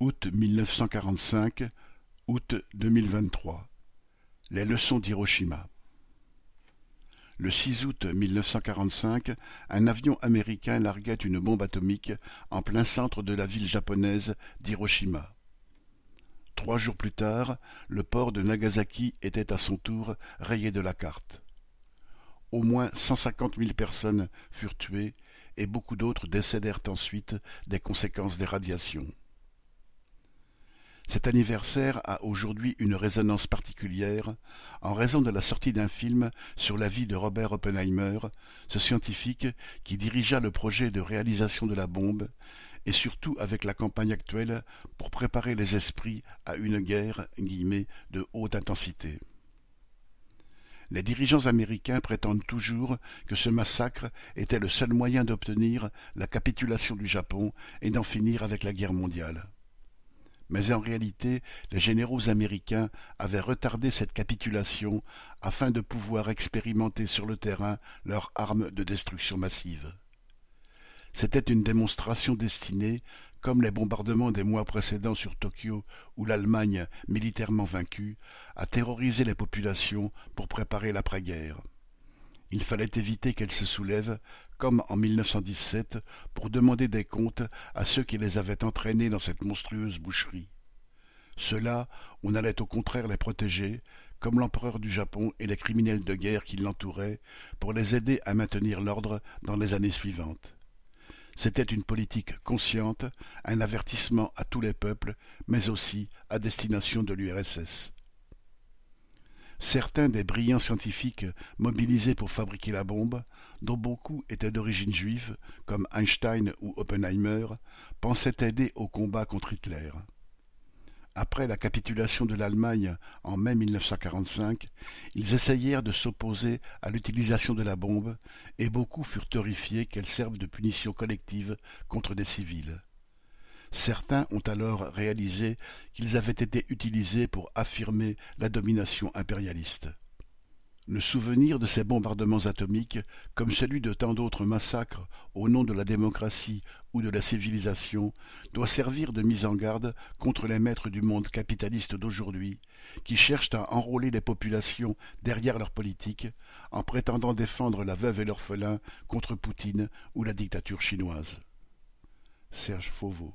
Août mille neuf cent quarante-cinq, août deux mille vingt-trois. Les leçons d'Hiroshima. Le 6 août 1945, un avion américain larguait une bombe atomique en plein centre de la ville japonaise d'Hiroshima. Trois jours plus tard, le port de Nagasaki était à son tour rayé de la carte. Au moins cent cinquante mille personnes furent tuées et beaucoup d'autres décédèrent ensuite des conséquences des radiations. Cet anniversaire a aujourd'hui une résonance particulière en raison de la sortie d'un film sur la vie de Robert Oppenheimer, ce scientifique qui dirigea le projet de réalisation de la bombe, et surtout avec la campagne actuelle pour préparer les esprits à une guerre de haute intensité. Les dirigeants américains prétendent toujours que ce massacre était le seul moyen d'obtenir la capitulation du Japon et d'en finir avec la guerre mondiale mais en réalité les généraux américains avaient retardé cette capitulation afin de pouvoir expérimenter sur le terrain leur arme de destruction massive. C'était une démonstration destinée, comme les bombardements des mois précédents sur Tokyo ou l'Allemagne militairement vaincue, à terroriser les populations pour préparer l'après-guerre. Il fallait éviter qu'elles se soulèvent, comme en 1917, pour demander des comptes à ceux qui les avaient entraînées dans cette monstrueuse boucherie. Ceux-là, on allait au contraire les protéger, comme l'empereur du Japon et les criminels de guerre qui l'entouraient, pour les aider à maintenir l'ordre dans les années suivantes. C'était une politique consciente, un avertissement à tous les peuples, mais aussi à destination de l'URSS. Certains des brillants scientifiques mobilisés pour fabriquer la bombe, dont beaucoup étaient d'origine juive, comme Einstein ou Oppenheimer, pensaient aider au combat contre Hitler. Après la capitulation de l'Allemagne en mai 1945, ils essayèrent de s'opposer à l'utilisation de la bombe, et beaucoup furent horrifiés qu'elle serve de punition collective contre des civils. Certains ont alors réalisé qu'ils avaient été utilisés pour affirmer la domination impérialiste. Le souvenir de ces bombardements atomiques, comme celui de tant d'autres massacres au nom de la démocratie ou de la civilisation, doit servir de mise en garde contre les maîtres du monde capitaliste d'aujourd'hui, qui cherchent à enrôler les populations derrière leur politique, en prétendant défendre la veuve et l'orphelin contre Poutine ou la dictature chinoise. Serge Fauveau